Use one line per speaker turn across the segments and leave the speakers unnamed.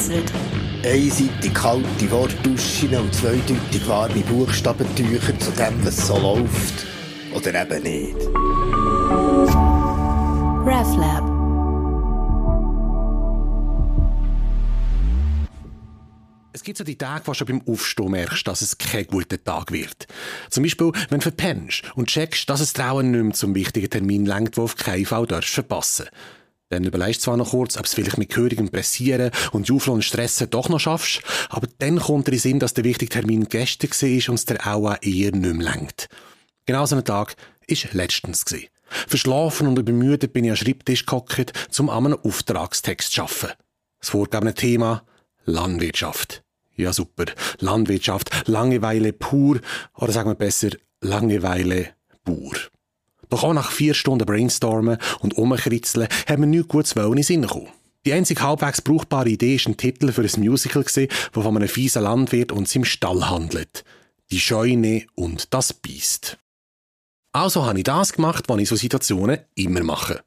vereinzelt.
Einseitig kalte Wortduschen und zweideutig warme Buchstabentücher zu dem, was so läuft. Oder eben nicht.
RefLab.
Es gibt so die Tage, wo du schon beim Aufstehen merkst, dass es kein guter Tag wird. Zum Beispiel, wenn du verpennst und checkst, dass es Trauen nicht mehr zum wichtigen Termin lenkt, wo auf keinen Fall darfst verpassen. Dann überlegst du zwar noch kurz, ob es vielleicht mit gehörigem Pressieren und Jufel und Stressen doch noch schaffst, aber dann kommt dir in Sinn, dass der wichtige Termin gestern war und es dir auch eher nicht mehr lenkt. Genau so ein Tag war letztens. Verschlafen und übermüdet bin ich am Schreibtisch gehockt, um an einem Auftragstext zu arbeiten. Das vorgegebene Thema Landwirtschaft. Ja, super. Landwirtschaft. Langeweile pur. Oder sagen wir besser, Langeweile pur. Doch auch nach vier Stunden Brainstormen und Umkritzeln haben wir nichts Gutes in den Sinn gekommen. Die einzig halbwegs brauchbare Idee war ein Titel für ein Musical, das von einem fiesen Landwirt und seinem Stall handelt. Die Scheune und das Biest. Also habe ich das gemacht, was ich so Situationen immer mache.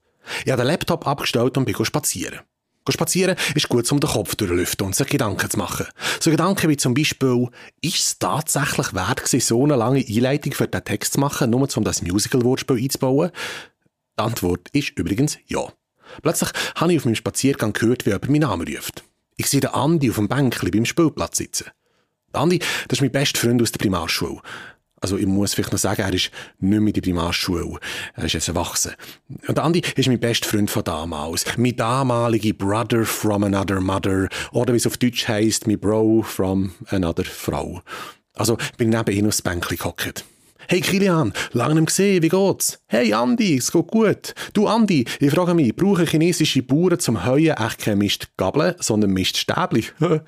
Ich habe den Laptop abgestellt und bin spazieren. Spazieren ist gut, um den Kopf durchlüften und sich Gedanken zu machen. So Gedanken wie zum Beispiel, ist es tatsächlich wert gewesen, so eine lange Einleitung für den Text zu machen, nur um das Musical-Wortspiel einzubauen? Die Antwort ist übrigens ja. Plötzlich habe ich auf meinem Spaziergang gehört, wie jemand meinen Namen ruft. Ich sehe den Andi auf dem Bänkchen beim Spielplatz sitzen. Der Andi, das ist mein bester Freund aus der Primarschule also ich muss vielleicht noch sagen, er ist nicht mehr in der Primarschule. Er ist jetzt erwachsen. Und Andi ist mein bester Freund von damals. Mein damaliger Brother from another mother. Oder wie es auf Deutsch heisst, mein Bro from another Frau. Also bin ich neben ihm aufs Bänkchen gehockt. Hey Kilian, lange nicht gesehen, wie geht's? Hey Andi, es geht gut. Du Andi, ich frage mich, brauchen chinesische Bauern zum Heuen echt keine Mistgabeln, sondern Miststäbli?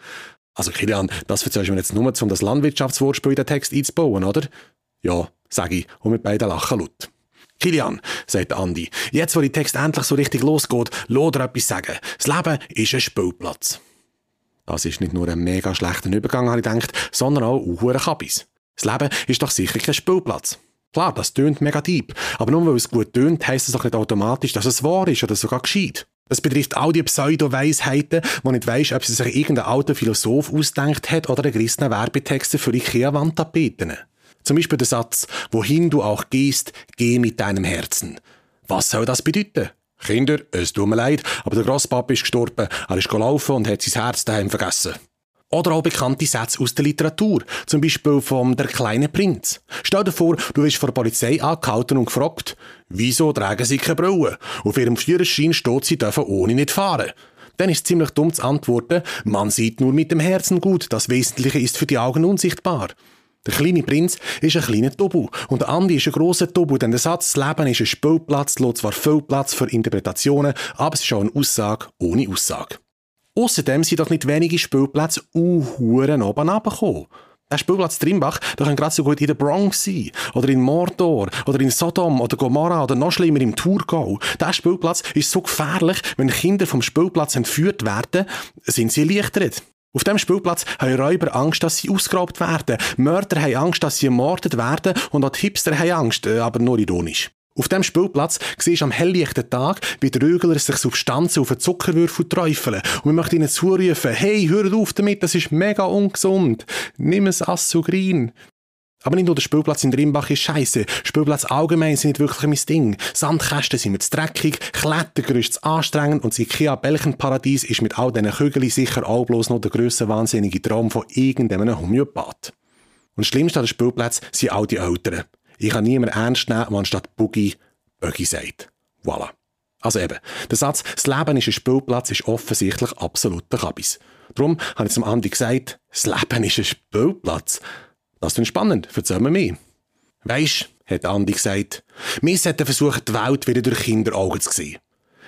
Also Kilian, das erzählst du mir jetzt nur, um das Landwirtschaftswortspiel in den Text einzubauen, oder? Ja, sag ich, und mit beiden lachen laut. Kilian, sagt Andi, jetzt wo die Text endlich so richtig losgeht, lass dir etwas sagen. Das Leben ist ein Spielplatz. Das ist nicht nur ein mega schlechter Übergang, habe ich gedacht, sondern auch ein Kabis. Das Leben ist doch sicher kein Spielplatz. Klar, das tönt mega deep, aber nur weil es gut tönt, heisst es doch nicht automatisch, dass es wahr ist oder sogar geschieht. Das betrifft all die Pseudo-Weisheiten, wo nicht weisst, ob sie sich irgendein alter Philosoph ausdenkt hat oder ein gerissener Werbetexte für Ikea-Wandtapeten. Zum Beispiel der Satz, wohin du auch gehst, geh mit deinem Herzen. Was soll das bedeuten? Kinder, es tut mir leid, aber der Grosspapa ist gestorben. Er ist gelaufen und hat sein Herz daheim vergessen. Oder auch bekannte Sätze aus der Literatur, zum Beispiel vom Der kleine Prinz. Stell dir vor, du wirst von der Polizei angehalten und gefragt, wieso tragen sie keine Brille? Auf ihrem Führerschein steht, sie dürfen ohne nicht fahren. Dann ist es ziemlich dumm zu antworten, man sieht nur mit dem Herzen gut, das Wesentliche ist für die Augen unsichtbar. Der kleine Prinz ist ein kleiner Tobu und der Andi ist ein grosser Tobu, denn der Satz, das Leben ist ein Spielplatz, lässt zwar viel Platz für Interpretationen, aber es ist auch eine Aussage ohne Aussage. Außerdem sind doch nicht wenige Spielplätze uhuren oben runtergekommen. Der Spielplatz Trimbach, der kann gerade so gut in der Bronx sein. Oder in Mordor. Oder in Sodom. Oder Gomorra. Oder noch schlimmer im Thurgau. Der Spielplatz ist so gefährlich, wenn Kinder vom Spielplatz entführt werden, sind sie erleichtert. Auf dem Spielplatz haben Räuber Angst, dass sie ausgeraubt werden. Mörder haben Angst, dass sie ermordet werden. Und auch die Hipster haben Angst, äh, aber nur ironisch. Auf dem Spielplatz siehst du am helllichten Tag, wie die Rügler sich Substanzen auf den Zuckerwürfel träufeln. Und wir möchten ihnen zurufen, hey, hört auf damit, das ist mega ungesund. Nimm es Assugrin. Aber nicht nur der Spielplatz in Rimbach ist scheiße. Spielplatz allgemein sind nicht wirklich mein Ding. Sandkästen sind mir zu dreckig, Klettergerüste zu anstrengend und das Ikea Belchenparadies ist mit all diesen Kügeln sicher auch bloß noch der grösste wahnsinnige Traum von irgendeinem Homöopath. Und das Schlimmste an den Spielplätzen sind all die Eltern. Ich kann niemand ernst nehmen, der anstatt Boogie Buggy sagt. Voilà. Also eben, der Satz, das Leben ist ein Spielplatz, ist offensichtlich absolut der Kabis. Darum habe ich zum Andi gesagt, das Leben ist ein Spielplatz. Das ist spannend, erzähl mir mehr. Weisst, hat Andi gesagt, wir sollten versuchen, die Welt wieder durch Kinderaugen zu sehen.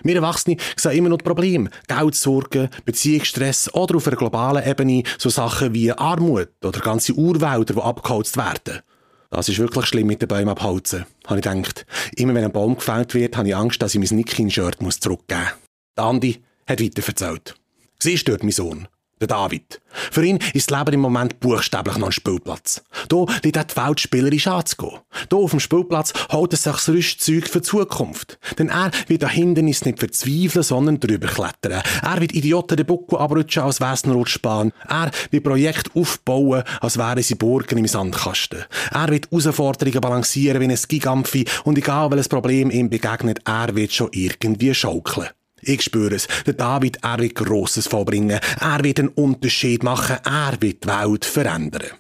Wir Erwachsene sehen immer noch Probleme. Geldsorgen, Beziehungsstress oder auf einer globalen Ebene so Sachen wie Armut oder ganze Urwälder, die abgeholzt werden. Das ist wirklich schlimm mit den Bäumen abholzen, habe ich gedacht. Immer wenn ein Baum gefällt wird, habe ich Angst, dass ich mein Nickin-Shirt zurückgeben muss. Andi hat weiter erzählt. Sie stört mein Sohn. Der David. Für ihn ist das Leben im Moment buchstäblich noch ein Spielplatz. Hier liegt auch die Welt spielerisch anzugehen. Hier auf dem Spielplatz holt er sich das Rüstzeug für die Zukunft. Denn er wird an Hindernis nicht verzweifeln, sondern drüber klettern. Er wird Idioten den Buckel abrutschen, als wär's eine Rutschbahn. Er wird Projekte aufbauen, als wären sie Burgen im Sandkasten. Er wird Herausforderungen balancieren wie ein Gigampfi und egal welches Problem ihm begegnet, er wird schon irgendwie schaukeln. Ich spüre es. Der David, er wird Grosses vollbringen. Er wird einen Unterschied machen. Er wird die Welt verändern.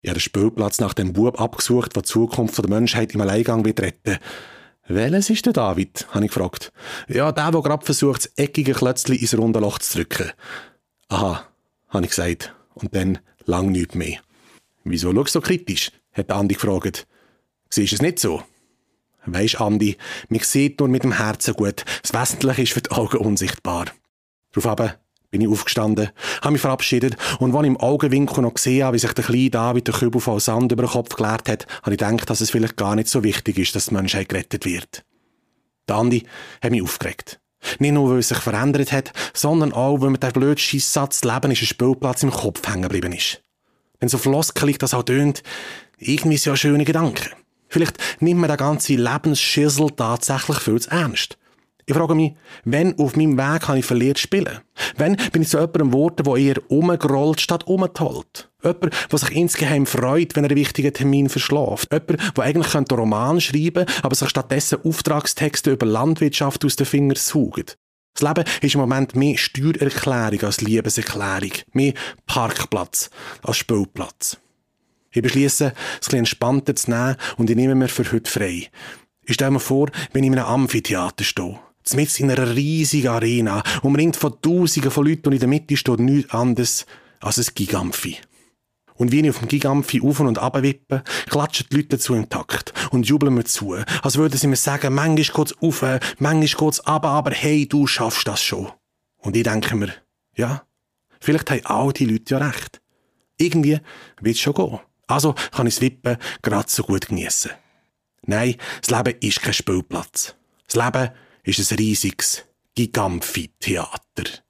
Ich habe den Spielplatz nach dem Bub abgesucht, der die Zukunft der Menschheit im Alleingang wird retten. Welches ist der David? habe ich gefragt. Ja, der, der gerade versucht, das eckige Klötzchen ins runde Loch zu drücken. Aha, habe ich gesagt. Und dann lang nichts mehr. Wieso schaust du so kritisch? hat Andi gefragt. Siehst du es nicht so? Weisst, Andi, mich sieht nur mit dem Herzen gut. Das Wesentliche ist für die Augen unsichtbar. Darauf bin ich aufgestanden, habe mich verabschiedet und als ich im Augenwinkel noch gesehen habe, wie sich der kleine David der Kübel voll Sand über den Kopf geleert hat, habe ich gedacht, dass es vielleicht gar nicht so wichtig ist, dass die Menschheit gerettet wird. Der Andi hat mich aufgeregt. Nicht nur, weil es sich verändert hat, sondern auch, weil mir der blöde Scheisssatz «Leben ist ein Spielplatz» im Kopf hängen geblieben ist. Wenn so floskelig das auch tönt, irgendwie sind ja schöne Gedanken. Vielleicht nimmt man den ganzen Lebensschissel tatsächlich viel zu ernst. Ich frage mich, wenn auf meinem Weg habe ich verliert spielen? Wenn bin ich zu jemandem geworden, der eher umgerollt statt umgetollt? Jemand, der sich insgeheim freut, wenn er einen wichtigen Termin verschlaft? Jemand, der eigentlich einen Roman schreiben könnte, aber sich stattdessen Auftragstexte über Landwirtschaft aus den Fingern saugt? Das Leben ist im Moment mehr Steuererklärung als Liebeserklärung, mehr Parkplatz als Spielplatz. Ich beschließe, es ein entspannter zu nehmen und ich nehme mir für heute frei. Ich stelle mir vor, wenn ich in einem Amphitheater stehe. Mit in einer riesigen Arena, umringt von Tausenden von Leuten und in der Mitte steht nichts anderes als ein Gigamphi. Und wie ich auf dem Gigamphi auf und ab wippe, klatschen die Leute dazu im Takt und jubeln mir zu, als würden sie mir sagen, manchmal geht's auf, manchmal geht's ab, aber hey, du schaffst das schon. Und ich denke mir, ja, vielleicht haben all die Leute ja recht. Irgendwie wird's schon gehen. Also kann ich das Wippen gerade so gut geniessen. Nein, das Leben ist kein Spielplatz. Das Leben ist ein riesiges Gigamphi-Theater.